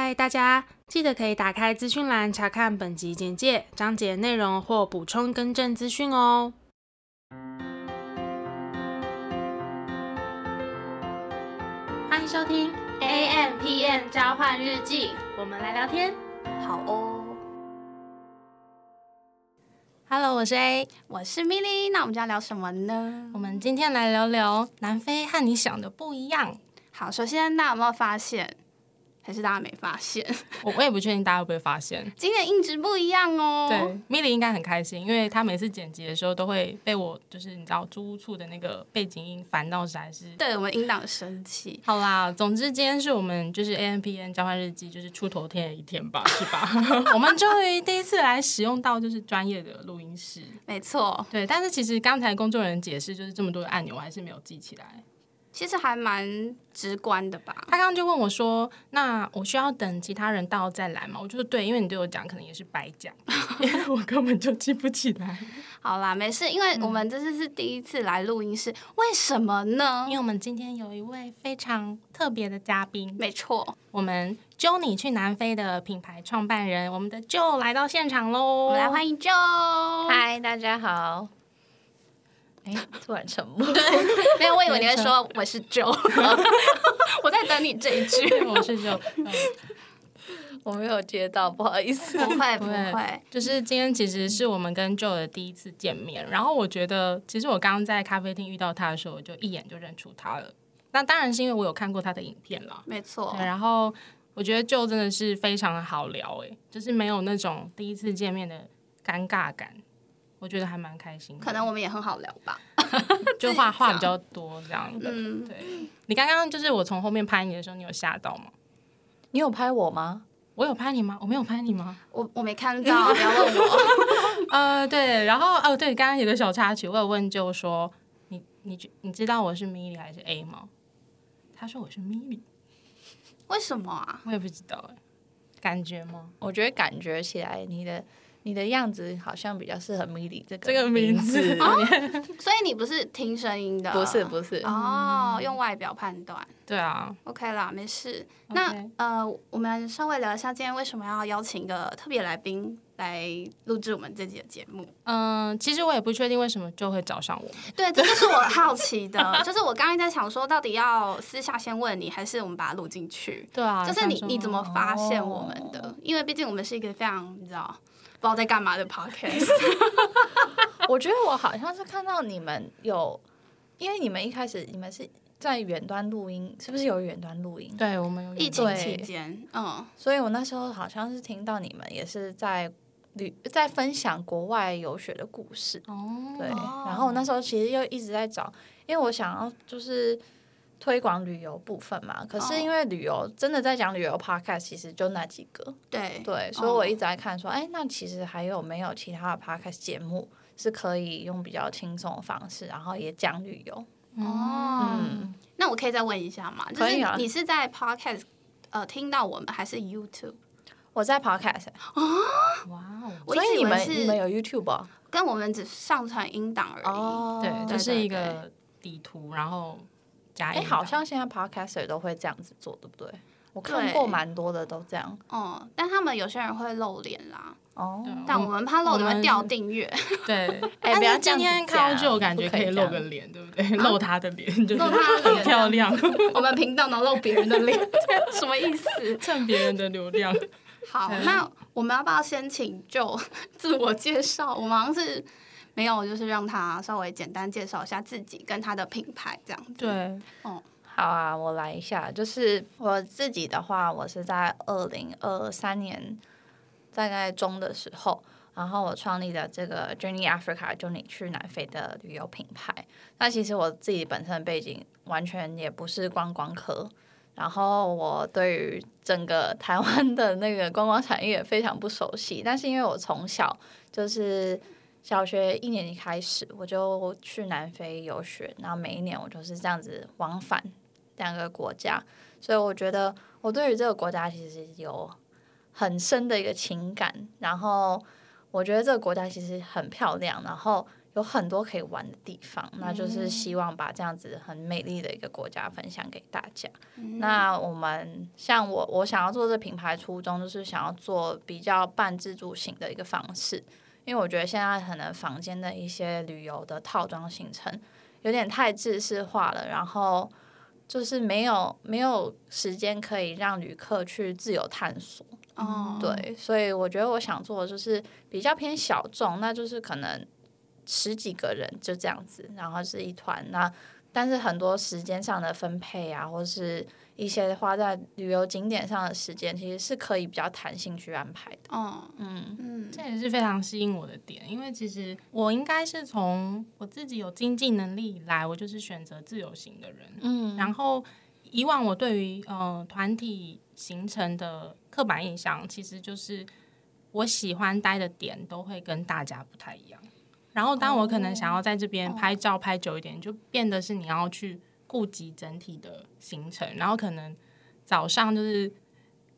嗨，大家记得可以打开资讯栏查看本集简介、章节内容或补充更正资讯哦。欢迎收听 AMpm 交换日记，我们来聊天，好哦。Hello，我是 A，我是 Milly，那我们要聊什么呢？我们今天来聊聊南非和你想的不一样。好，首先大家有没有发现？还是大家没发现，我我也不确定大家会不会发现，今天音质不一样哦。对，Milly 应该很开心，因为她每次剪辑的时候都会被我就是你知道租屋处的那个背景音烦到实在是。对我们音档生气。好啦，总之今天是我们就是 A M P N 交换日记就是出头天的一天吧，是吧？我们终于第一次来使用到就是专业的录音室，没错。对，但是其实刚才工作人员解释就是这么多的按钮，我还是没有记起来。其实还蛮直观的吧。他刚刚就问我说：“那我需要等其他人到再来吗？”我就说：“对，因为你对我讲可能也是白讲，因为我根本就记不起来。”好啦，没事，因为我们这次是第一次来录音室，嗯、为什么呢？因为我们今天有一位非常特别的嘉宾，没错，我们 Journey 去南非的品牌创办人，我们的 Jo 来到现场喽！我们来欢迎 Jo。嗨，大家好。哎，突然沉默。对，没有，我以为你会说我是 Joe，我在等你这一句。我是 Joe，我没有接到，不好意思。不会，不会。就是今天其实是我们跟 Joe 的第一次见面，然后我觉得，其实我刚刚在咖啡厅遇到他的时候，我就一眼就认出他了。那当然是因为我有看过他的影片了，没错。然后我觉得 Joe 真的是非常的好聊，哎，就是没有那种第一次见面的尴尬感。我觉得还蛮开心，可能我们也很好聊吧，就话话比较多这样的。嗯，对。你刚刚就是我从后面拍你的时候，你有吓到吗？你有拍我吗？我有拍你吗？我没有拍你吗？我我没看到，不要问我。呃，对，然后哦，对，刚刚有个小插曲，我有问就说你你你知道我是 Milly 还是 A 吗？他说我是 Milly，为什么啊？我也不知道哎，感觉吗？我觉得感觉起来你的。你的样子好像比较适合 Milly 这个这个名字，哦、所以你不是听声音的，不是不是哦，嗯、用外表判断，对啊，OK 啦，没事。Okay. 那呃，我们稍微聊一下今天为什么要邀请一个特别来宾来录制我们这集的节目。嗯、呃，其实我也不确定为什么就会找上我。对，这就是我好奇的，就是我刚刚在想说，到底要私下先问你，还是我们把它录进去？对啊，就是你你怎么发现我们的？哦、因为毕竟我们是一个非常你知道。不知道在干嘛的 podcast，我觉得我好像是看到你们有，因为你们一开始你们是在远端录音，是不是有远端录音？对，我们有疫情期间，嗯，所以我那时候好像是听到你们也是在旅在分享国外游学的故事，哦，对，然后我那时候其实又一直在找，因为我想要就是。推广旅游部分嘛，可是因为旅游、oh. 真的在讲旅游 podcast，其实就那几个。对对，所以我一直在看说，哎、欸，那其实还有没有其他的 podcast 节目是可以用比较轻松的方式，然后也讲旅游？哦、oh. 嗯，那我可以再问一下吗？就是你是在 podcast 呃听到我们，还是 YouTube？我在 podcast。啊，哇哦！所以你们你们有 YouTube 啊？跟我们只上传音档而已。哦，对，就是一个底图，然后。哎，好像现在 podcaster 都会这样子做，对不对？我看过蛮多的都这样。哦，但他们有些人会露脸啦。哦，但我们怕露脸会掉订阅。对，哎，不要今天看到就感觉可以露个脸，对不对？露他的脸，就是很漂亮。我们频道能露别人的脸，什么意思？蹭别人的流量。好，那我们要不要先请 Jo 自我介绍？我们好像是。没有，就是让他稍微简单介绍一下自己跟他的品牌这样子。对，哦，好啊，我来一下。就是我自己的话，我是在二零二三年大概中的时候，然后我创立的这个 Journey Africa，就你去南非的旅游品牌。那其实我自己本身的背景完全也不是观光科，然后我对于整个台湾的那个观光产业非常不熟悉。但是因为我从小就是。小学一年级开始，我就去南非游学，然后每一年我就是这样子往返两个国家，所以我觉得我对于这个国家其实有很深的一个情感。然后我觉得这个国家其实很漂亮，然后有很多可以玩的地方，那就是希望把这样子很美丽的一个国家分享给大家。嗯、那我们像我，我想要做这品牌初衷就是想要做比较半自助型的一个方式，因为我觉得现在可能房间的一些旅游的套装行程有点太制式化了，然后就是没有没有时间可以让旅客去自由探索。哦，对，所以我觉得我想做的就是比较偏小众，那就是可能。十几个人就这样子，然后是一团。那但是很多时间上的分配啊，或是一些花在旅游景点上的时间，其实是可以比较弹性去安排的。哦，嗯嗯，这也是非常吸引我的点，因为其实我应该是从我自己有经济能力以来，我就是选择自由行的人。嗯，然后以往我对于呃团体行程的刻板印象，其实就是我喜欢待的点都会跟大家不太一样。然后，当我可能想要在这边拍照拍久一点，就变得是你要去顾及整体的行程。然后可能早上就是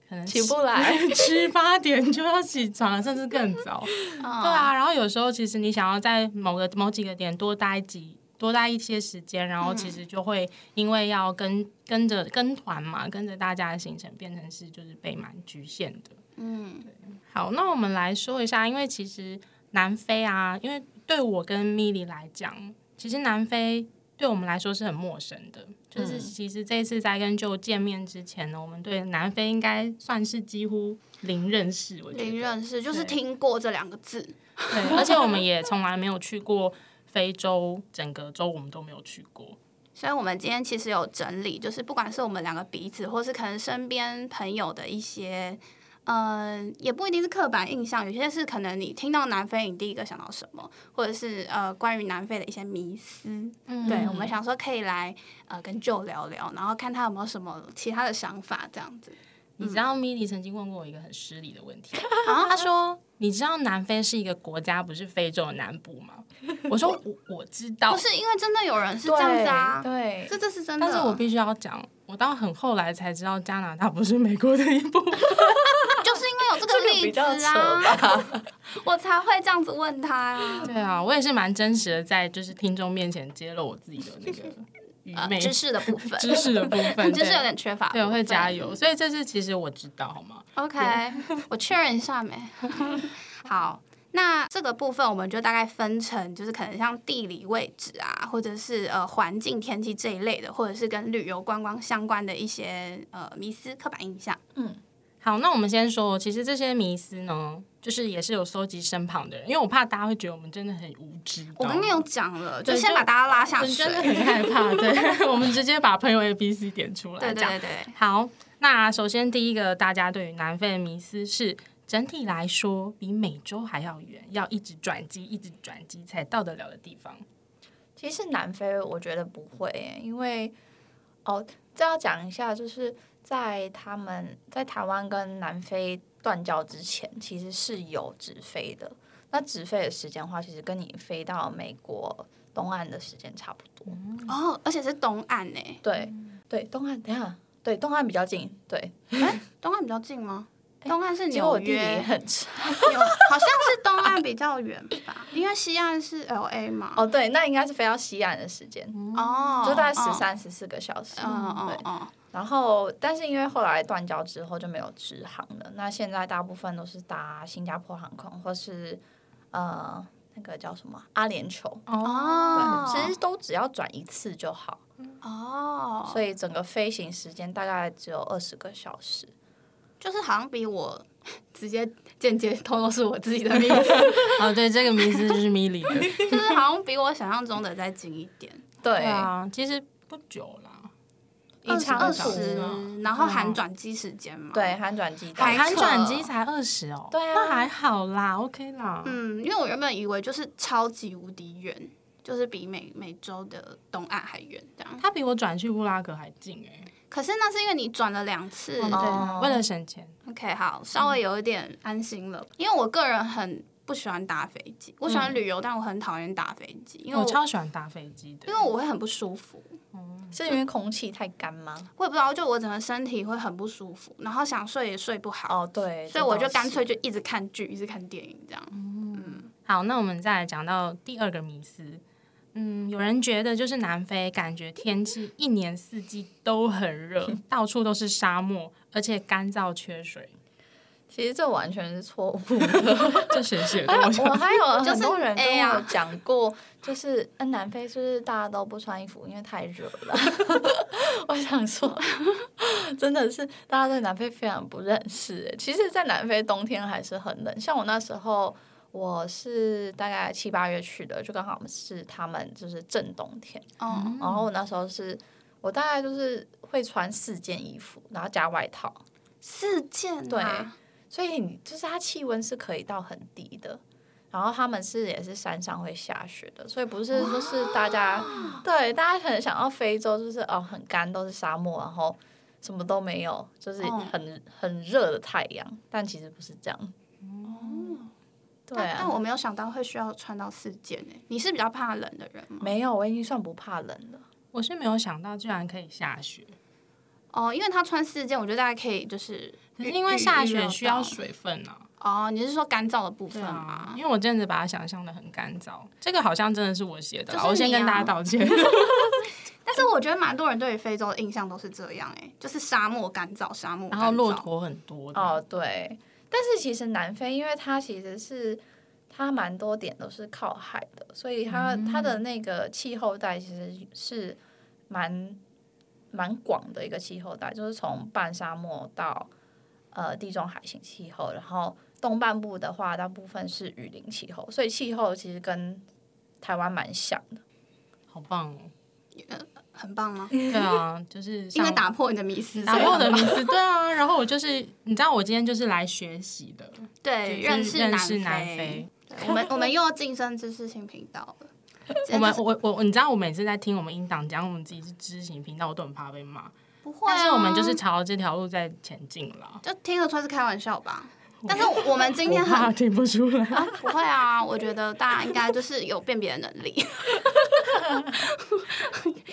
可能起不来，七八点就要起床，甚至更早。对啊，然后有时候其实你想要在某个某几个点多待几多待一些时间，然后其实就会因为要跟跟着跟团嘛，跟着大家的行程，变成是就是被蛮局限的。嗯，对。好，那我们来说一下，因为其实南非啊，因为对我跟米莉来讲，其实南非对我们来说是很陌生的。就是其实这次在跟 Joe 见面之前呢，我们对南非应该算是几乎零认识。我觉得零认识就是听过这两个字，对，而且我们也从来没有去过非洲，整个州我们都没有去过。所以，我们今天其实有整理，就是不管是我们两个彼此，或是可能身边朋友的一些。呃，也不一定是刻板印象，有些是可能你听到南非，你第一个想到什么，或者是呃关于南非的一些迷思。嗯，对，我们想说可以来呃跟 Joe 聊聊，然后看他有没有什么其他的想法，这样子。你知道 Milly 曾经问过我一个很失礼的问题，然后他说：“你知道南非是一个国家，不是非洲的南部吗？”我说：“我我知道。”不是因为真的有人是这样子啊，对，这这是真的。但是我必须要讲，我到很后来才知道加拿大不是美国的一部分。就是因为有这个例子啊，我才会这样子问他啊。对啊，我也是蛮真实的，在就是听众面前揭露我自己的那个愚昧、呃、知识的部分，知识的部分，知识有点缺乏。对，我会加油。所以这次其实我知道，好吗？OK，我确认一下没？好，那这个部分我们就大概分成，就是可能像地理位置啊，或者是呃环境、天气这一类的，或者是跟旅游观光相关的一些呃迷思、刻板印象。嗯。好，那我们先说，其实这些迷思呢，就是也是有搜集身旁的人，因为我怕大家会觉得我们真的很无知。我刚刚有讲了，就先把大家拉下水，真的很害怕。对，我们直接把朋友 A、B、C 点出来。对对对，对。好，那首先第一个，大家对于南非的迷思是，整体来说比美洲还要远，要一直转机，一直转机才到得了的地方。其实南非我觉得不会，因为哦，这要讲一下，就是。在他们在台湾跟南非断交之前，其实是有直飞的。那直飞的时间的话，其实跟你飞到美国东岸的时间差不多。哦，而且是东岸呢？对对，东岸。等下，对东岸比较近。对，哎，东岸比较近吗？东岸是纽约，很长，好像是东岸比较远吧？因为西岸是 LA 嘛。哦，对，那应该是飞到西岸的时间。哦，就大概十三、十四个小时。嗯对。然后，但是因为后来断交之后就没有直航了。那现在大部分都是搭新加坡航空，或是呃那个叫什么阿联酋哦，对，其实都只要转一次就好哦。所以整个飞行时间大概只有二十个小时，就是好像比我 直接间接透露是我自己的名字 哦，对，这个名字就是 Milly 的，就是好像比我想象中的再近一点。对，啊，其实不久啦。二十二十，然后含转机时间嘛？对，含转机，含转机才二十哦。对啊，那还好啦，OK 啦。嗯，因为我原本以为就是超级无敌远，就是比美美洲的东岸还远这样。他比我转去布拉格还近哎。可是那是因为你转了两次，对，为了省钱。OK，好，稍微有一点安心了，因为我个人很不喜欢搭飞机。我喜欢旅游，但我很讨厌搭飞机，因为我超喜欢搭飞机的，因为我会很不舒服。是因为空气太干吗？我也不知道，就我整个身体会很不舒服，然后想睡也睡不好。哦，对，所以我就干脆就一直看剧，一直看电影这样。嗯，好，那我们再来讲到第二个迷思。嗯，有人觉得就是南非感觉天气一年四季都很热，到处都是沙漠，而且干燥缺水。其实这完全是错误的，这谁写的？我还有 很多人跟我讲过，就是嗯，南非是不是大家都不穿衣服，因为太热了？我想说，真的是大家对南非非常不认识。其实，在南非冬天还是很冷，像我那时候。我是大概七八月去的，就刚好是他们就是正冬天。哦。然后我那时候是，我大概就是会穿四件衣服，然后加外套。四件、啊。对。所以你就是它气温是可以到很低的，然后他们是也是山上会下雪的，所以不是就是大家对大家可能想到非洲就是哦很干都是沙漠，然后什么都没有，就是很、哦、很热的太阳，但其实不是这样。对啊，但我没有想到会需要穿到四件诶。你是比较怕冷的人吗？没有，我已经算不怕冷了。我是没有想到居然可以下雪。哦，因为他穿四件，我觉得大家可以就是，可是因为下雪需要水分啊。哦，你是说干燥的部分吗？啊？因为我真的把它想象的很干燥，这个好像真的是我写的，啊，我先跟大家道歉。但是我觉得蛮多人对于非洲的印象都是这样诶，就是沙漠干燥，沙漠，然后骆驼很多。哦，对。但是其实南非，因为它其实是它蛮多点都是靠海的，所以它它的那个气候带其实是蛮蛮广的一个气候带，就是从半沙漠到呃地中海型气候，然后东半部的话大部分是雨林气候，所以气候其实跟台湾蛮像的。好棒哦！很棒吗？对啊，就是因为打破你的迷思，打破我的迷思。对啊，然后我就是，你知道，我今天就是来学习的，对，认识认识南非。我们我们又要晋升知识性频道了。我们我我，你知道，我每次在听我们音档讲我们自己是知识型频道，我都很怕被骂。不会，但是我们就是朝这条路在前进了。就听得出来是开玩笑吧？但是我们今天很听不出来，啊，不会啊！我觉得大家应该就是有辨别的能力。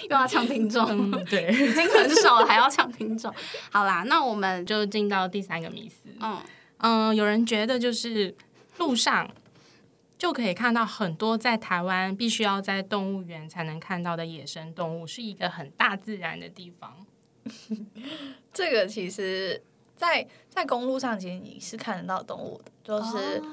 又要抢听众，嗯，对，已经很少了，还要抢听众。好啦，那我们就进到第三个迷思。嗯嗯，有人觉得就是路上就可以看到很多在台湾必须要在动物园才能看到的野生动物，是一个很大自然的地方。这个其实。在在公路上，其实你是看得到动物的，就是，oh.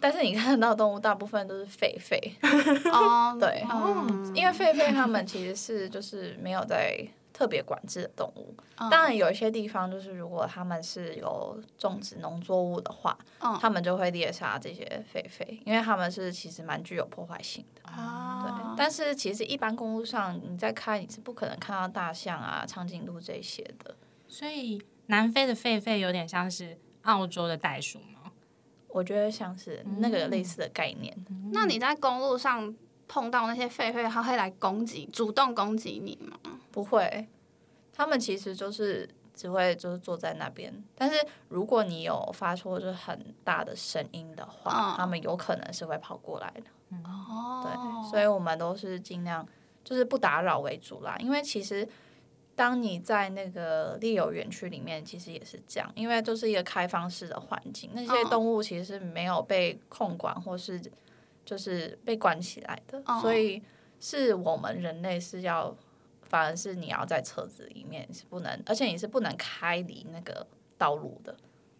但是你看得到动物，大部分都是狒狒。哦，oh. 对，oh. 因为狒狒它们其实是就是没有在特别管制的动物。Oh. 当然，有一些地方就是如果他们是有种植农作物的话，他、oh. 们就会猎杀这些狒狒，因为他们是其实蛮具有破坏性的。Oh. 对，但是其实一般公路上你在开，你是不可能看到大象啊、长颈鹿这些的，所以。南非的狒狒有点像是澳洲的袋鼠吗？我觉得像是那个类似的概念。嗯、那你在公路上碰到那些狒狒，它会来攻击，主动攻击你吗？不会，他们其实就是只会就是坐在那边。但是如果你有发出就是很大的声音的话，他、嗯、们有可能是会跑过来的。哦、嗯，对，所以我们都是尽量就是不打扰为主啦，因为其实。当你在那个猎游园区里面，其实也是这样，因为都是一个开放式的环境，那些动物其实是没有被控管或是就是被关起来的，所以是我们人类是要，反而是你要在车子里面是不能，而且你是不能开离那个道路的。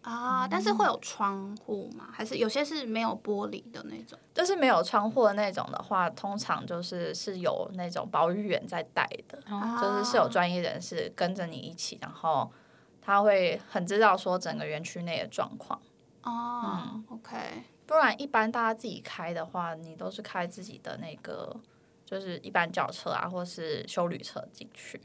啊，但是会有窗户吗？还是有些是没有玻璃的那种？就是没有窗户的那种的话，通常就是是有那种保育员在带的，啊、就是是有专业人士跟着你一起，然后他会很知道说整个园区内的状况。哦、啊，嗯，OK。不然一般大家自己开的话，你都是开自己的那个，就是一般轿车啊，或是修旅车进去。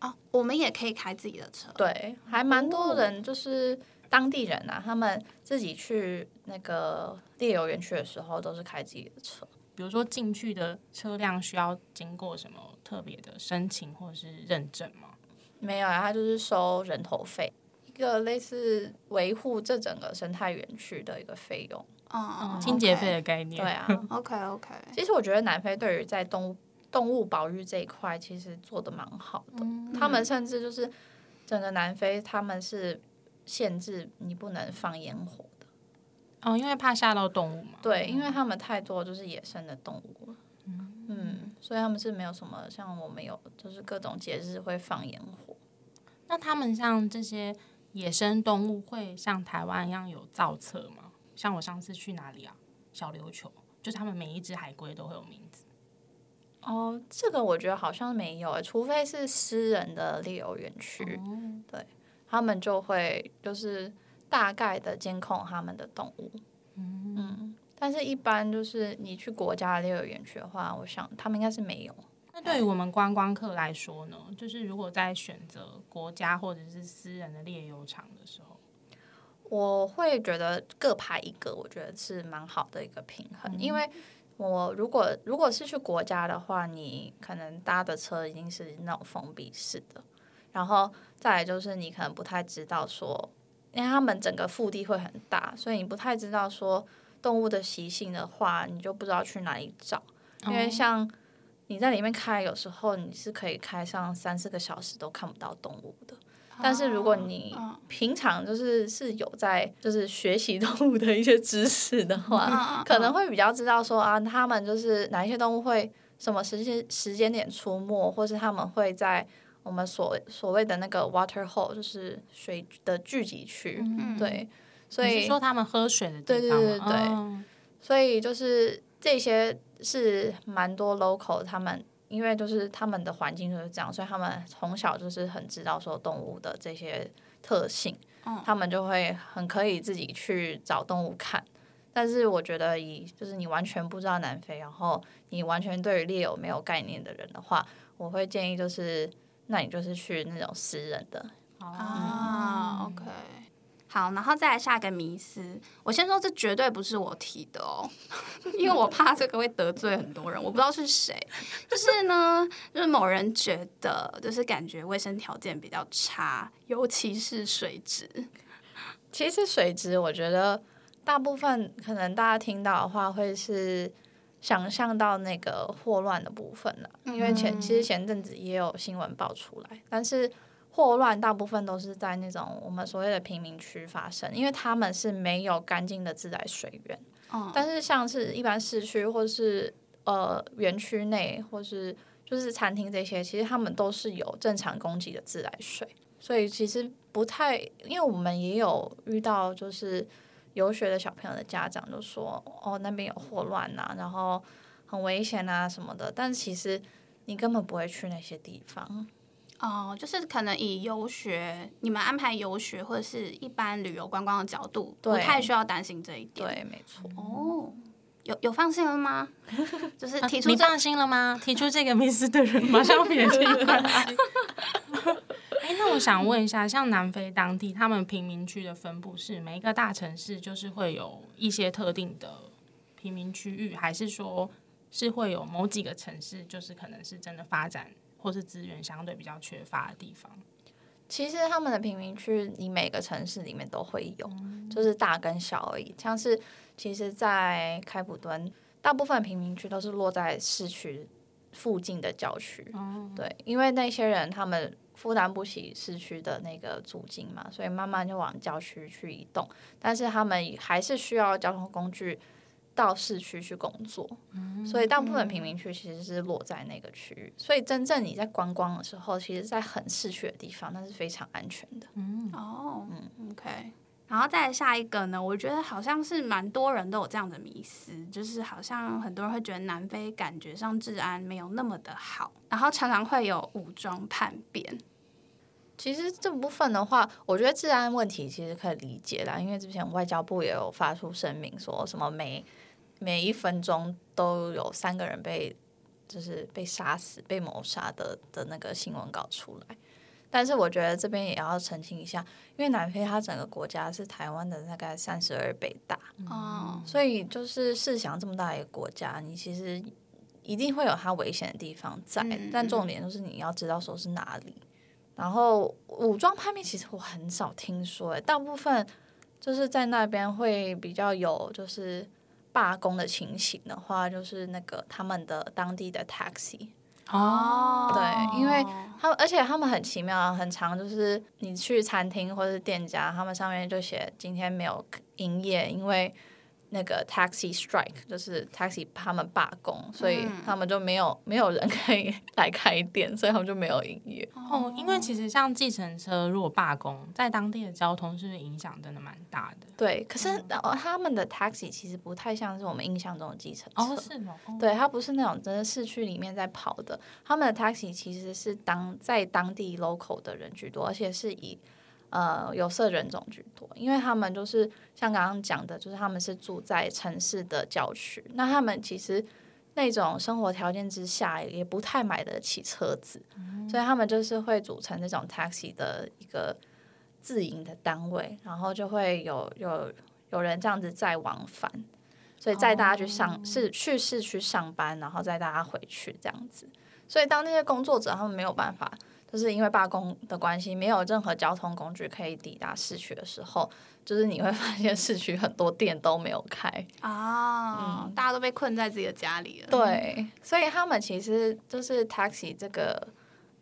哦，我们也可以开自己的车。对，还蛮多人就是。当地人啊，他们自己去那个猎游园区的时候，都是开自己的车。比如说进去的车辆需要经过什么特别的申请或者是认证吗？没有啊，他就是收人头费，一个类似维护这整个生态园区的一个费用，嗯，清洁费的概念。对啊，OK OK。其实我觉得南非对于在动物动物保育这一块，其实做的蛮好的。嗯，他们甚至就是整个南非，他们是。限制你不能放烟火的，哦，因为怕吓到动物嘛。对，因为他们太多就是野生的动物了。嗯嗯，所以他们是没有什么像我们有，就是各种节日会放烟火。那他们像这些野生动物会像台湾一样有造册吗？像我上次去哪里啊？小琉球，就是他们每一只海龟都会有名字。哦，这个我觉得好像没有诶，除非是私人的猎游园区，哦、对，他们就会就是大概的监控他们的动物。嗯，嗯，但是一般就是你去国家的猎游园区的话，我想他们应该是没有。那对于我们观光客来说呢？就是如果在选择国家或者是私人的猎游场的时候，我会觉得各排一个，我觉得是蛮好的一个平衡，嗯、因为。我如果如果是去国家的话，你可能搭的车已经是那种封闭式的，然后再来就是你可能不太知道说，因为他们整个腹地会很大，所以你不太知道说动物的习性的话，你就不知道去哪里找。因为像你在里面开，有时候你是可以开上三四个小时都看不到动物的。但是如果你平常就是是有在就是学习动物的一些知识的话，可能会比较知道说啊，他们就是哪一些动物会什么时间时间点出没，或是他们会在我们所所谓的那个 water hole，就是水的聚集区，嗯、对，所以说他们喝水的地方，对对对对，哦、所以就是这些是蛮多 local 他们。因为就是他们的环境就是这样，所以他们从小就是很知道说动物的这些特性，嗯、他们就会很可以自己去找动物看。但是我觉得以就是你完全不知道南非，然后你完全对于猎友没有概念的人的话，我会建议就是那你就是去那种私人的啊。OK。好，然后再来下一个迷思。我先说，这绝对不是我提的哦，因为我怕这个会得罪很多人。我不知道是谁，就是呢，就是某人觉得，就是感觉卫生条件比较差，尤其是水质。其实水质，我觉得大部分可能大家听到的话，会是想象到那个霍乱的部分了，因为前其实前阵子也有新闻爆出来，但是。霍乱大部分都是在那种我们所谓的贫民区发生，因为他们是没有干净的自来水源。嗯、但是像是一般市区或是呃园区内，或是就是餐厅这些，其实他们都是有正常供给的自来水，所以其实不太。因为我们也有遇到，就是游学的小朋友的家长就说：“哦，那边有霍乱啊，然后很危险啊什么的。”但其实你根本不会去那些地方。哦，就是可能以游学，你们安排游学或者是一般旅游观光的角度，对不太需要担心这一点。对，没错。哦，有有放心了吗？就是提出、啊、你放心了吗？提出这个 迷思的人马上撇清关系。哎，那我想问一下，像南非当地，他们贫民区的分布是每一个大城市就是会有一些特定的贫民区域，还是说是会有某几个城市，就是可能是真的发展？或是资源相对比较缺乏的地方，其实他们的贫民区，你每个城市里面都会有，嗯、就是大跟小而已。像是其实，在开普敦，大部分贫民区都是落在市区附近的郊区。嗯、对，因为那些人他们负担不起市区的那个租金嘛，所以慢慢就往郊区去移动。但是他们还是需要交通工具。到市区去工作，所以大部分贫民区其实是落在那个区域。所以真正你在观光的时候，其实，在很市区的地方，那是非常安全的。嗯，哦，嗯，OK。然后再下一个呢，我觉得好像是蛮多人都有这样的迷思，就是好像很多人会觉得南非感觉上治安没有那么的好，然后常常会有武装叛变。其实这部分的话，我觉得治安问题其实可以理解啦，因为之前外交部也有发出声明，说什么每。每一分钟都有三个人被，就是被杀死、被谋杀的的那个新闻稿出来，但是我觉得这边也要澄清一下，因为南非它整个国家是台湾的大概三十二倍大，哦、嗯，所以就是试想这么大一个国家，你其实一定会有它危险的地方在，嗯、但重点就是你要知道说是哪里。然后武装叛变其实我很少听说，大部分就是在那边会比较有就是。罢工的情形的话，就是那个他们的当地的 taxi，哦，对，因为他们而且他们很奇妙，很常就是你去餐厅或者是店家，他们上面就写今天没有营业，因为。那个 taxi strike 就是 taxi 他们罢工，所以他们就没有、嗯、没有人可以 来开店，所以他们就没有营业。哦，因为其实像计程车如果罢工，在当地的交通是不是影响真的蛮大的？对，可是、嗯、他们的 taxi 其实不太像是我们印象中的计程车。哦，是哦。对，它不是那种真的市区里面在跑的，他们的 taxi 其实是当在当地 local 的人居多，而且是以。呃，有色人种居多，因为他们就是像刚刚讲的，就是他们是住在城市的郊区，那他们其实那种生活条件之下，也不太买得起车子，嗯、所以他们就是会组成那种 taxi 的一个自营的单位，然后就会有有有人这样子在往返，所以载大家去上、哦、是去市区上班，然后载大家回去这样子，所以当那些工作者他们没有办法。就是因为罢工的关系，没有任何交通工具可以抵达市区的时候，就是你会发现市区很多店都没有开啊，嗯、大家都被困在自己的家里了。对，所以他们其实就是 taxi 这个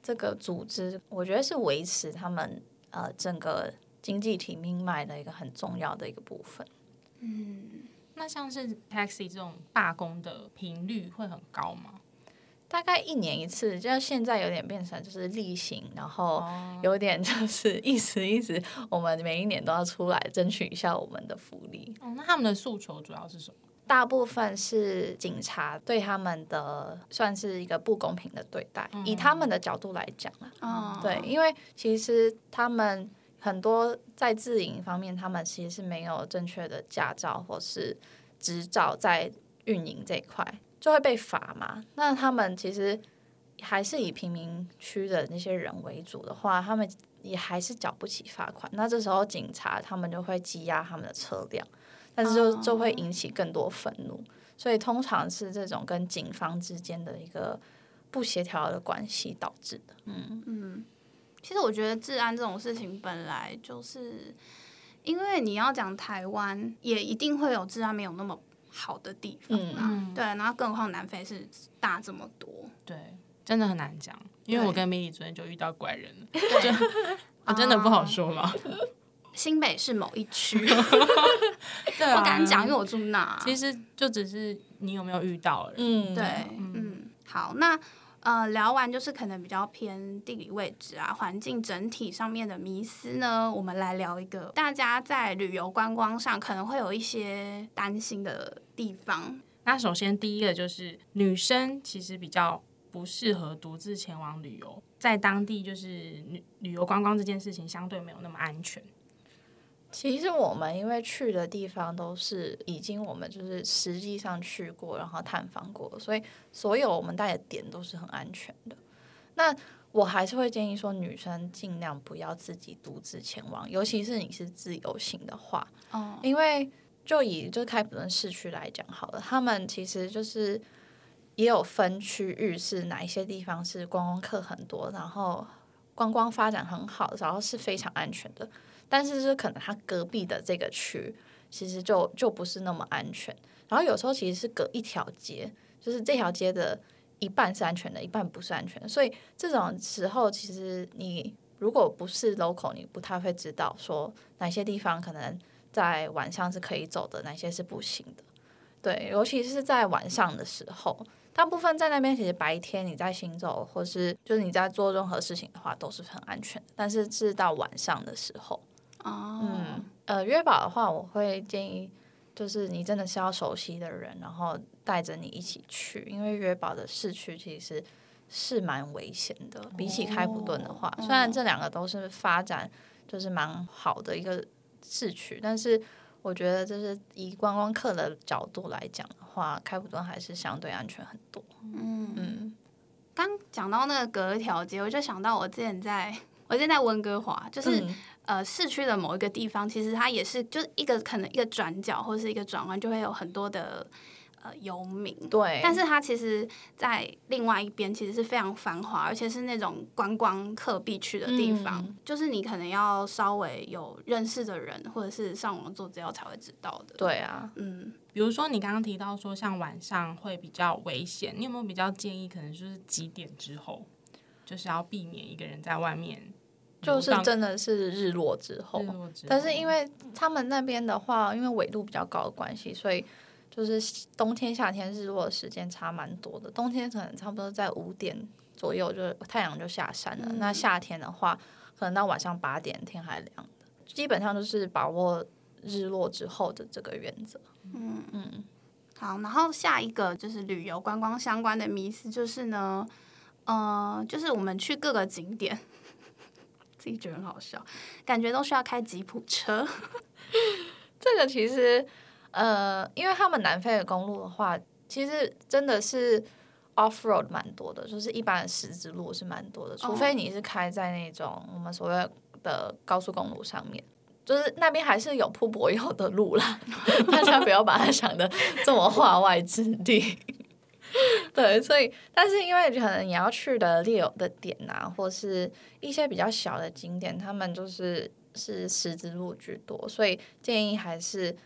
这个组织，我觉得是维持他们呃整个经济体命脉的一个很重要的一个部分。嗯，那像是 taxi 这种罢工的频率会很高吗？大概一年一次，就现在有点变成就是例行，然后有点就是意思意思，我们每一年都要出来争取一下我们的福利。哦，那他们的诉求主要是什么？大部分是警察对他们的算是一个不公平的对待，嗯、以他们的角度来讲啊，嗯、对，因为其实他们很多在自营方面，他们其实是没有正确的驾照或是执照在运营这一块。就会被罚嘛？那他们其实还是以贫民区的那些人为主的话，他们也还是缴不起罚款。那这时候警察他们就会羁押他们的车辆，但是就就会引起更多愤怒。所以通常是这种跟警方之间的一个不协调的关系导致的。嗯嗯，其实我觉得治安这种事情本来就是，因为你要讲台湾，也一定会有治安没有那么。好的地方啊，嗯、对，然后更何况南非是大这么多，对，真的很难讲。因为我跟米莉昨天就遇到怪人了，就我真的不好说了。新北市某一区，对、啊，我敢讲，因为我住那。其实就只是你有没有遇到而已。嗯，对，嗯，好，那。呃，聊完就是可能比较偏地理位置啊，环境整体上面的迷思呢，我们来聊一个大家在旅游观光上可能会有一些担心的地方。那首先第一个就是女生其实比较不适合独自前往旅游，在当地就是旅旅游观光这件事情相对没有那么安全。其实我们因为去的地方都是已经我们就是实际上去过，然后探访过，所以所有我们带的点都是很安全的。那我还是会建议说，女生尽量不要自己独自前往，尤其是你是自由行的话，哦，因为就以就开普敦市区来讲好了，他们其实就是也有分区域，是哪一些地方是观光客很多，然后观光发展很好，然后是非常安全的。但是是可能它隔壁的这个区，其实就就不是那么安全。然后有时候其实是隔一条街，就是这条街的一半是安全的，一半不是安全。所以这种时候，其实你如果不是 local，你不太会知道说哪些地方可能在晚上是可以走的，哪些是不行的。对，尤其是在晚上的时候，大部分在那边其实白天你在行走或是就是你在做任何事情的话都是很安全，但是是到晚上的时候。哦，嗯，呃，约堡的话，我会建议，就是你真的是要熟悉的人，然后带着你一起去，因为约堡的市区其实是蛮危险的，比起开普敦的话，哦、虽然这两个都是发展就是蛮好的一个市区，但是我觉得就是以观光客的角度来讲的话，开普敦还是相对安全很多。嗯嗯，刚讲到那个隔一条街，我就想到我之前在，我之前在温哥华，就是。嗯呃，市区的某一个地方，其实它也是就是一个可能一个转角或者是一个转弯，就会有很多的呃游民。对，但是它其实，在另外一边其实是非常繁华，而且是那种观光客必去的地方，嗯、就是你可能要稍微有认识的人，或者是上网做资料才会知道的。对啊，嗯，比如说你刚刚提到说，像晚上会比较危险，你有没有比较建议，可能就是几点之后，就是要避免一个人在外面？就是真的是日落之后，但是因为他们那边的话，因为纬度比较高的关系，所以就是冬天、夏天日落的时间差蛮多的。冬天可能差不多在五点左右就是太阳就下山了，嗯、那夏天的话，可能到晚上八点天还亮的。基本上就是把握日落之后的这个原则。嗯嗯，好，然后下一个就是旅游观光相关的迷思，就是呢，呃，就是我们去各个景点。自己觉得很好笑，感觉都需要开吉普车。这个其实，呃，因为他们南非的公路的话，其实真的是 off road 蛮多的，就是一般的石子路是蛮多的，除非你是开在那种我们所谓的高速公路上面，就是那边还是有铺柏油的路啦。大家不要把它想的这么化外之地。对，所以但是因为可能你要去的猎游的点啊，或是一些比较小的景点，他们就是是十字路居多，所以建议还是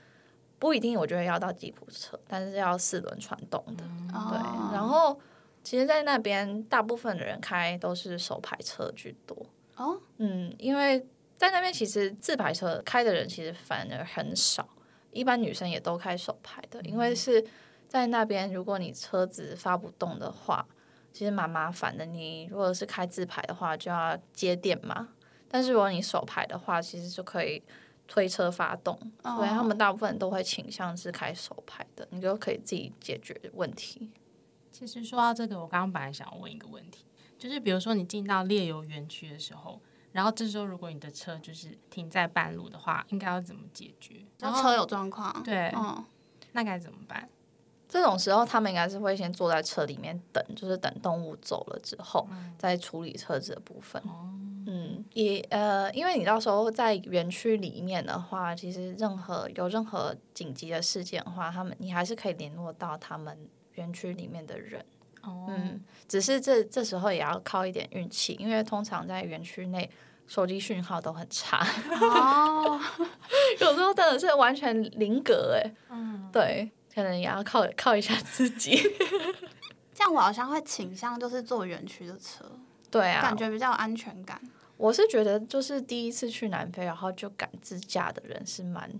不一定，我觉得要到吉普车，但是要四轮传动的。嗯、对，然后其实，在那边大部分的人开都是手排车居多。哦，嗯，因为在那边其实自排车开的人其实反而很少，一般女生也都开手排的，因为是。在那边，如果你车子发不动的话，其实蛮麻烦的。你如果是开自排的话，就要接电嘛。但是如果你手排的话，其实就可以推车发动。Oh. 所以他们大部分都会倾向是开手排的，你就可以自己解决问题。其实说到这个，我刚刚本来想要问一个问题，就是比如说你进到猎游园区的时候，然后这时候如果你的车就是停在半路的话，应该要怎么解决？然后车有状况，对，嗯，那该怎么办？这种时候，他们应该是会先坐在车里面等，就是等动物走了之后，再处理车子的部分。嗯，也呃，因为你到时候在园区里面的话，其实任何有任何紧急的事件的话，他们你还是可以联络到他们园区里面的人。嗯，只是这这时候也要靠一点运气，因为通常在园区内手机讯号都很差。哦，有时候真的是完全零格哎。嗯，对。可能也要靠靠一下自己，这样我好像会倾向就是坐园区的车，对啊，感觉比较有安全感。我是觉得就是第一次去南非，然后就敢自驾的人是蛮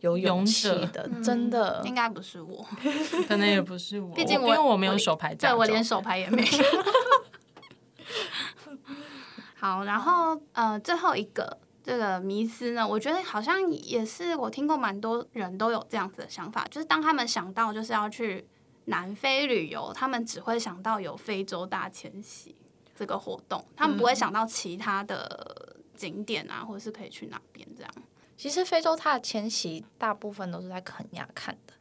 有勇气的，真的。嗯、应该不是我，可能也不是我，毕竟我因为我没有手排，对，我连手牌也没有。好，然后呃，最后一个。这个迷思呢，我觉得好像也是我听过蛮多人都有这样子的想法，就是当他们想到就是要去南非旅游，他们只会想到有非洲大迁徙这个活动，他们不会想到其他的景点啊，或者是可以去哪边这样。其实非洲它的迁徙大部分都是在肯亚看的。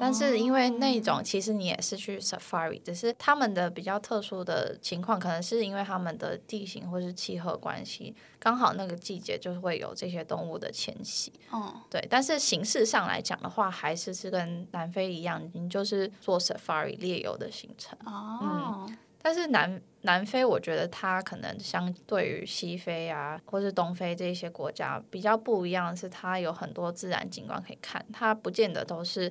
但是因为那种其实你也是去 safari，只是他们的比较特殊的情况，可能是因为他们的地形或是气候关系，刚好那个季节就会有这些动物的迁徙。哦，对。但是形式上来讲的话，还是是跟南非一样，你就是做 safari 猎游的行程。哦。嗯。但是南南非，我觉得它可能相对于西非啊，或是东非这些国家比较不一样，是它有很多自然景观可以看，它不见得都是。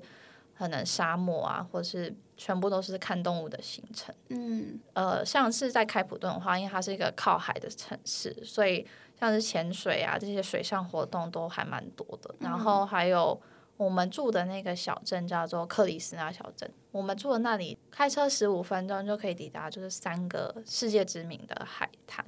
可能沙漠啊，或是全部都是看动物的行程。嗯，呃，像是在开普敦的话，因为它是一个靠海的城市，所以像是潜水啊这些水上活动都还蛮多的。嗯、然后还有我们住的那个小镇叫做克里斯纳小镇，我们住的那里开车十五分钟就可以抵达，就是三个世界知名的海滩，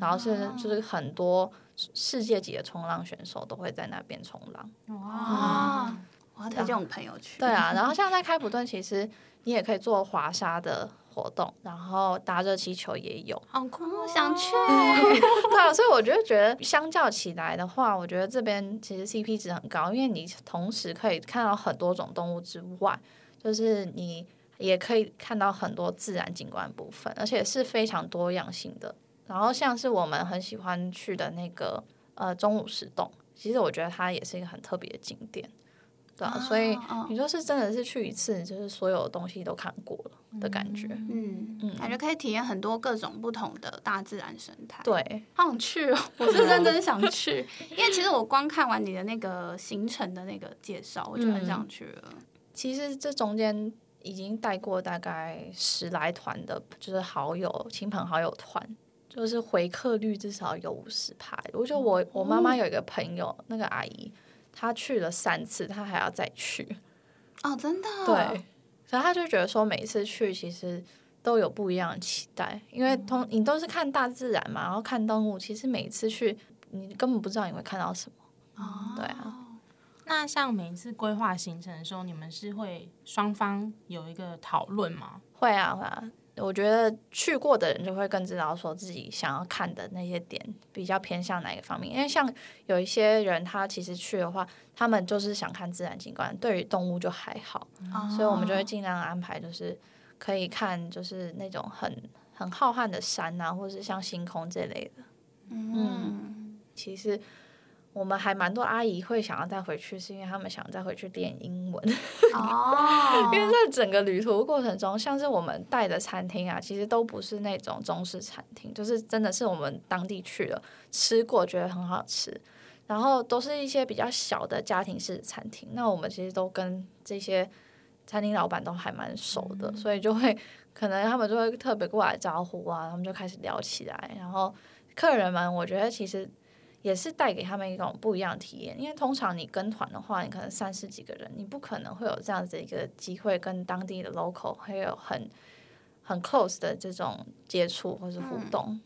然后是就是很多世界级的冲浪选手都会在那边冲浪。哇！嗯我要推荐我朋友去。对啊，然后像在开普敦，其实你也可以做滑沙的活动，然后搭热气球也有。好酷，我想去。对啊，所以我就觉得相较起来的话，我觉得这边其实 CP 值很高，因为你同时可以看到很多种动物之外，就是你也可以看到很多自然景观部分，而且是非常多样性的。然后像是我们很喜欢去的那个呃中午石洞，其实我觉得它也是一个很特别的景点。对啊，所以你说是真的是去一次，就是所有东西都看过了的感觉，嗯嗯，感觉可以体验很多各种不同的大自然生态。对，好想去哦，我是认真想去，因为其实我光看完你的那个行程的那个介绍，我就很想去了。嗯、其实这中间已经带过大概十来团的，就是好友、亲朋好友团，就是回客率至少有五十趴。我觉得我我妈妈有一个朋友，那个阿姨。他去了三次，他还要再去。哦，真的。对，所以他就觉得说，每一次去其实都有不一样的期待，因为通你都是看大自然嘛，然后看动物，其实每一次去你根本不知道你会看到什么。哦，对啊。那像每一次规划行程的时候，你们是会双方有一个讨论吗？会啊，会啊。我觉得去过的人就会更知道说自己想要看的那些点比较偏向哪个方面，因为像有一些人他其实去的话，他们就是想看自然景观，对于动物就还好，嗯、所以我们就会尽量安排，就是可以看就是那种很很浩瀚的山啊，或者是像星空这类的。嗯，嗯，其实。我们还蛮多阿姨会想要再回去，是因为他们想再回去练英文。哦，因为在整个旅途过程中，像是我们带的餐厅啊，其实都不是那种中式餐厅，就是真的是我们当地去了吃过，觉得很好吃，然后都是一些比较小的家庭式餐厅。那我们其实都跟这些餐厅老板都还蛮熟的，嗯、所以就会可能他们就会特别过来招呼啊，他们就开始聊起来。然后客人们，我觉得其实。也是带给他们一种不一样的体验，因为通常你跟团的话，你可能三十几个人，你不可能会有这样子一个机会跟当地的 local 还有很很 close 的这种接触或是互动，嗯，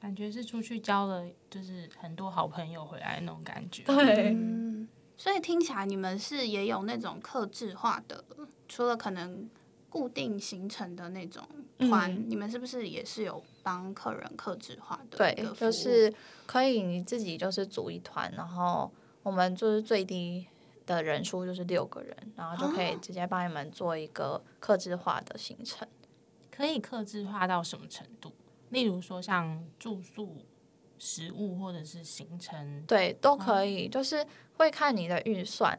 感觉是出去交了就是很多好朋友回来那种感觉。对，嗯，所以听起来你们是也有那种克制化的，除了可能。固定行程的那种团，嗯、你们是不是也是有帮客人客制化的？对，就是可以你自己就是组一团，然后我们就是最低的人数就是六个人，然后就可以直接帮你们做一个克制化的行程。可以克制化到什么程度？例如说像住宿、食物或者是行程，对，都可以，哦、就是会看你的预算，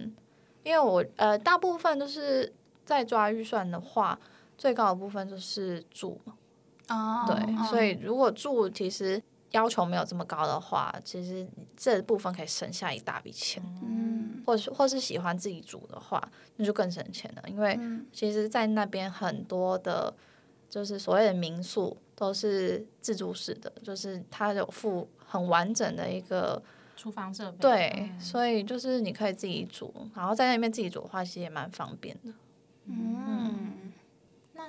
因为我呃大部分都是。在抓预算的话，最高的部分就是住，哦，对，所以如果住其实要求没有这么高的话，其实这部分可以省下一大笔钱，嗯，或是或是喜欢自己煮的话，那就更省钱了，因为其实，在那边很多的，就是所谓的民宿都是自助式的，就是它有附很完整的一个厨房设备，对，所以就是你可以自己煮，然后在那边自己煮的话，其实也蛮方便的。嗯，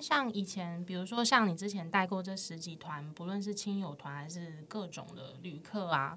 像以前，比如说像你之前带过这十几团，不论是亲友团还是各种的旅客啊，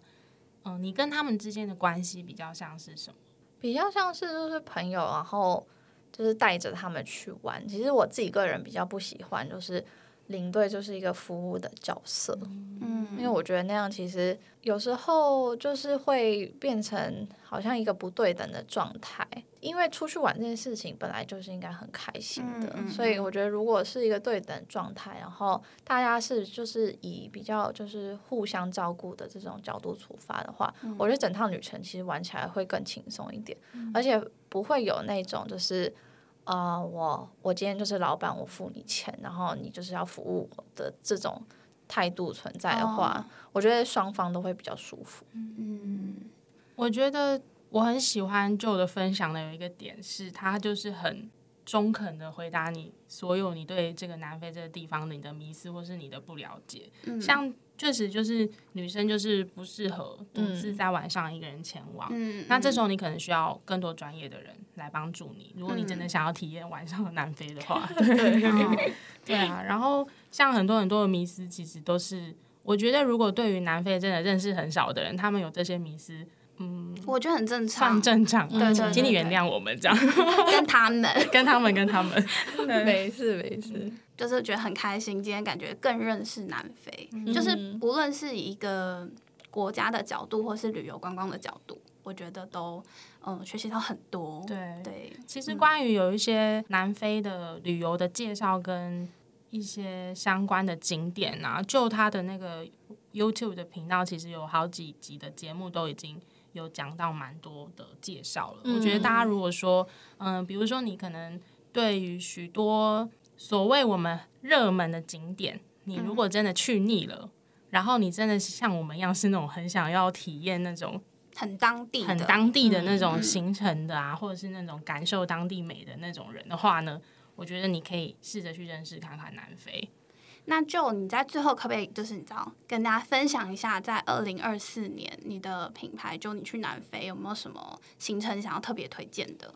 嗯、你跟他们之间的关系比较像是什么？比较像是就是朋友，然后就是带着他们去玩。其实我自己个人比较不喜欢，就是。领队就是一个服务的角色，嗯，因为我觉得那样其实有时候就是会变成好像一个不对等的状态。因为出去玩这件事情本来就是应该很开心的，嗯，所以我觉得如果是一个对等状态，然后大家是就是以比较就是互相照顾的这种角度出发的话，嗯，我觉得整趟旅程其实玩起来会更轻松一点，嗯，而且不会有那种就是。啊、呃，我我今天就是老板，我付你钱，然后你就是要服务我的这种态度存在的话，哦、我觉得双方都会比较舒服。嗯，我觉得我很喜欢 Joe 的分享的有一个点是，他就是很中肯的回答你所有你对这个南非这个地方的你的迷思或是你的不了解，嗯、像。确实就是女生就是不适合独自在晚上一个人前往。嗯，那这时候你可能需要更多专业的人来帮助你。如果你真的想要体验晚上的南非的话，嗯、对，对啊。然后像很多很多的迷思，其实都是我觉得，如果对于南非真的认识很少的人，他们有这些迷思，嗯，我觉得很正常，算正常。对，对，请你原谅我们这样，跟他们，跟他们，跟他们，没事没事。就是觉得很开心，今天感觉更认识南非。嗯、就是不论是以一个国家的角度，或是旅游观光的角度，我觉得都嗯学习到很多。对对，对其实关于有一些南非的旅游的介绍跟一些相关的景点啊，就他的那个 YouTube 的频道，其实有好几集的节目都已经有讲到蛮多的介绍了。嗯、我觉得大家如果说，嗯、呃，比如说你可能对于许多所谓我们热门的景点，你如果真的去腻了，嗯、然后你真的像我们一样是那种很想要体验那种很当地、很当地的那种行程的啊，嗯、或者是那种感受当地美的那种人的话呢，我觉得你可以试着去认识看看南非。那就你在最后可不可以就是你知道跟大家分享一下，在二零二四年你的品牌就你去南非有没有什么行程想要特别推荐的？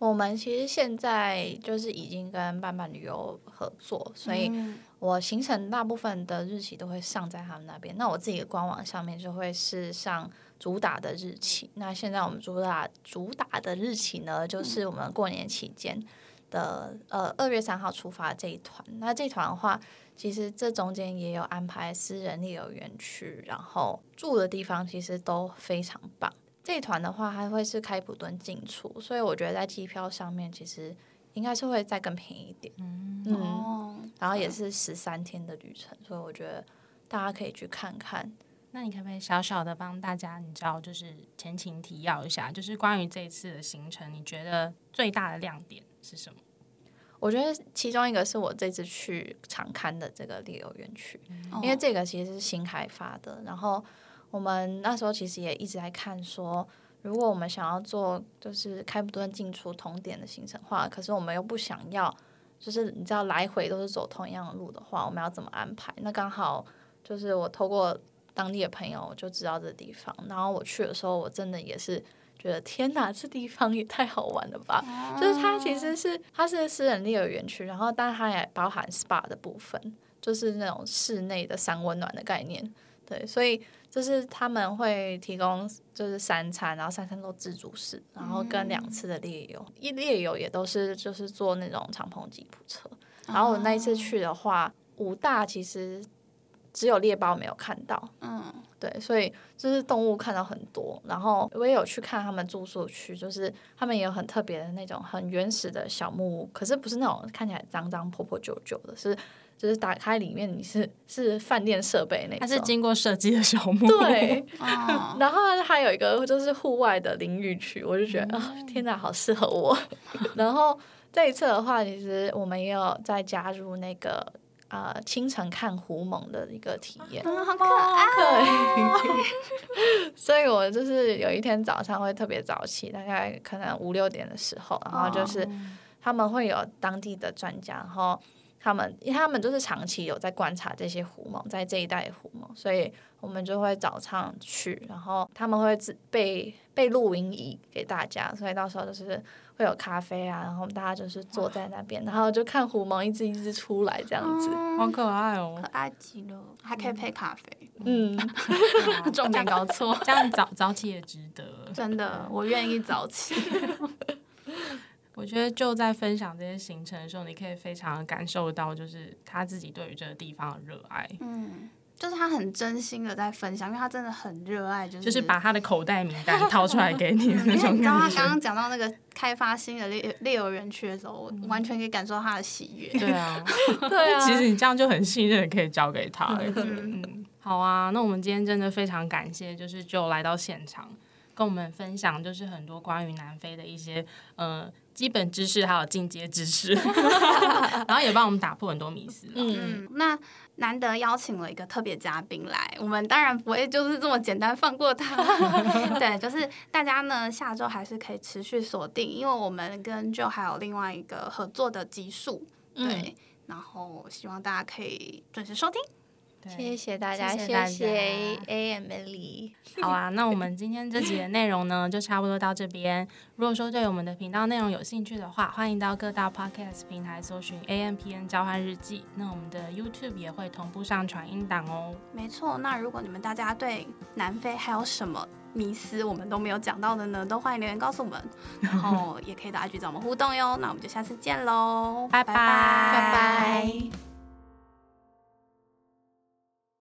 我们其实现在就是已经跟伴伴旅游合作，所以我行程大部分的日期都会上在他们那边。那我自己的官网上面就会是上主打的日期。那现在我们主打主打的日期呢，就是我们过年期间。的呃，二月三号出发这一团，那这一团的话，其实这中间也有安排私人旅游园区，然后住的地方其实都非常棒。这一团的话，还会是开普敦进出，所以我觉得在机票上面其实应该是会再更便宜一点。嗯，嗯，然后也是十三天的旅程，所以我觉得大家可以去看看。那你可不可以小小的帮大家，你知道，就是前情提要一下，就是关于这一次的行程，你觉得最大的亮点是什么？我觉得其中一个是我这次去长看的这个旅游园区，嗯、因为这个其实是新开发的。然后我们那时候其实也一直在看说，如果我们想要做就是开普敦进出同点的行程话，可是我们又不想要，就是你知道来回都是走同样的路的话，我们要怎么安排？那刚好就是我透过当地的朋友就知道这地方，然后我去的时候，我真的也是。觉得天哪，这地方也太好玩了吧！啊、就是它其实是它是私人猎游园区，然后但是它也包含 SPA 的部分，就是那种室内的三温暖的概念。对，所以就是他们会提供就是三餐，然后三餐都自助式，然后跟两次的猎游，一猎游也都是就是坐那种敞篷吉普车。然后我那一次去的话，五大其实只有猎豹没有看到。嗯。对，所以就是动物看到很多，然后我也有去看他们住宿区，就是他们也有很特别的那种很原始的小木屋，可是不是那种看起来脏脏破破旧旧的，是就是打开里面你是是饭店设备那种，它是经过设计的小木屋。对，然后还有一个就是户外的淋浴区，我就觉得啊、哦，天哪，好适合我。然后这一次的话，其实我们也有再加入那个。呃，清晨看狐獴的一个体验，嗯，好。可爱。对，所以我就是有一天早上会特别早起，大概可能五六点的时候，然后就是他们会有当地的专家，然后他们因为他们就是长期有在观察这些狐獴，在这一带的狐獴，所以我们就会早上去，然后他们会自备备露营椅给大家，所以到时候就是。会有咖啡啊，然后大家就是坐在那边，然后就看狐獴一只一只出来这样子，嗯、好可爱哦，可爱极了，还可以配咖啡，嗯，重点搞错，这样早早起也值得，真的，我愿意早起。我觉得就在分享这些行程的时候，你可以非常感受到，就是他自己对于这个地方的热爱，嗯。就是他很真心的在分享，因为他真的很热爱，就是就是把他的口袋名单掏出来给你的那种感觉。你知道他刚刚讲到那个开发新的猎猎游园区的时候，我完全可以感受他的喜悦。对啊，对啊，其实你这样就很信任，可以交给他。嗯，好啊，那我们今天真的非常感谢，就是就来到现场跟我们分享，就是很多关于南非的一些呃。基本知识还有进阶知识，然后也帮我们打破很多迷思。嗯，那难得邀请了一个特别嘉宾来，我们当然不会就是这么简单放过他。对，就是大家呢下周还是可以持续锁定，因为我们跟就还有另外一个合作的集数。对，嗯、然后希望大家可以准时收听。谢谢大家，谢谢 Emily。好啊，那我们今天这集的内容呢，就差不多到这边。如果说对我们的频道内容有兴趣的话，欢迎到各大 Podcast 平台搜寻 A M P N 交换日记。那我们的 YouTube 也会同步上传音档哦。没错，那如果你们大家对南非还有什么迷思，我们都没有讲到的呢，都欢迎留言告诉我们。然后 也可以大家去找我们互动哟。那我们就下次见喽，拜拜拜拜。